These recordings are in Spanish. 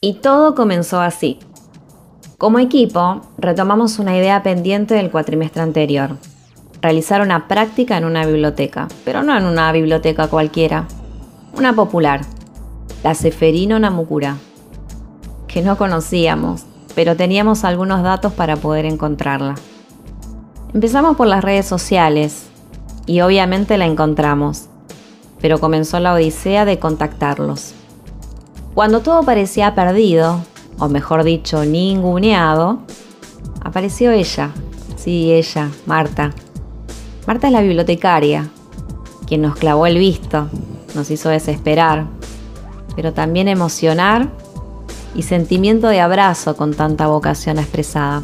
Y todo comenzó así. Como equipo, retomamos una idea pendiente del cuatrimestre anterior. Realizar una práctica en una biblioteca, pero no en una biblioteca cualquiera, una popular, la Seferino Namukura, que no conocíamos, pero teníamos algunos datos para poder encontrarla. Empezamos por las redes sociales y obviamente la encontramos, pero comenzó la odisea de contactarlos. Cuando todo parecía perdido, o mejor dicho, ninguneado, apareció ella. Sí, ella, Marta. Marta es la bibliotecaria, quien nos clavó el visto, nos hizo desesperar, pero también emocionar y sentimiento de abrazo con tanta vocación expresada.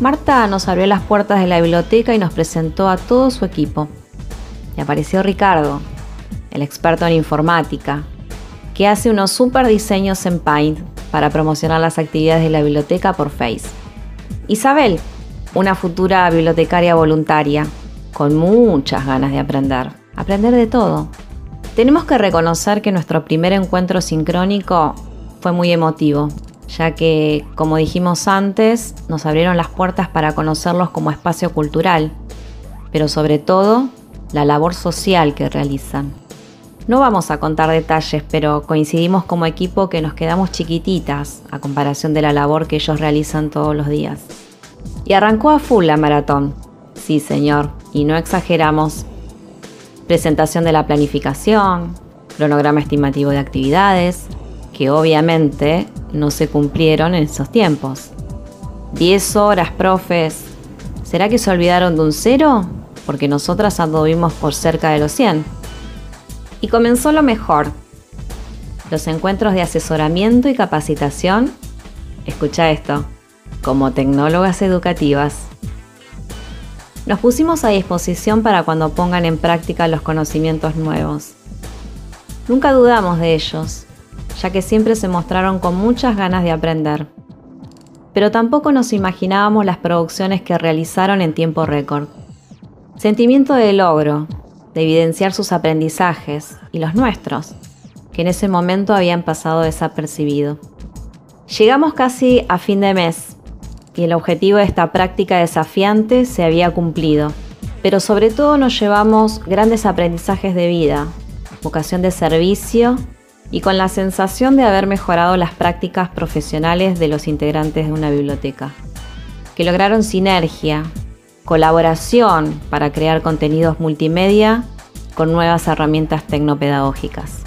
Marta nos abrió las puertas de la biblioteca y nos presentó a todo su equipo. Y apareció Ricardo, el experto en informática, que hace unos super diseños en Paint para promocionar las actividades de la biblioteca por Face. Isabel, una futura bibliotecaria voluntaria, con muchas ganas de aprender, aprender de todo. Tenemos que reconocer que nuestro primer encuentro sincrónico fue muy emotivo, ya que, como dijimos antes, nos abrieron las puertas para conocerlos como espacio cultural, pero sobre todo la labor social que realizan. No vamos a contar detalles, pero coincidimos como equipo que nos quedamos chiquititas a comparación de la labor que ellos realizan todos los días. Y arrancó a full la maratón. Sí, señor, y no exageramos. Presentación de la planificación, cronograma estimativo de actividades, que obviamente no se cumplieron en esos tiempos. 10 horas, profes. ¿Será que se olvidaron de un cero? Porque nosotras anduvimos por cerca de los 100. Y comenzó lo mejor. Los encuentros de asesoramiento y capacitación, escucha esto, como tecnólogas educativas. Nos pusimos a disposición para cuando pongan en práctica los conocimientos nuevos. Nunca dudamos de ellos, ya que siempre se mostraron con muchas ganas de aprender. Pero tampoco nos imaginábamos las producciones que realizaron en tiempo récord. Sentimiento de logro, de evidenciar sus aprendizajes y los nuestros, que en ese momento habían pasado desapercibido. Llegamos casi a fin de mes y el objetivo de esta práctica desafiante se había cumplido, pero sobre todo nos llevamos grandes aprendizajes de vida, vocación de servicio y con la sensación de haber mejorado las prácticas profesionales de los integrantes de una biblioteca, que lograron sinergia, colaboración para crear contenidos multimedia con nuevas herramientas tecnopedagógicas.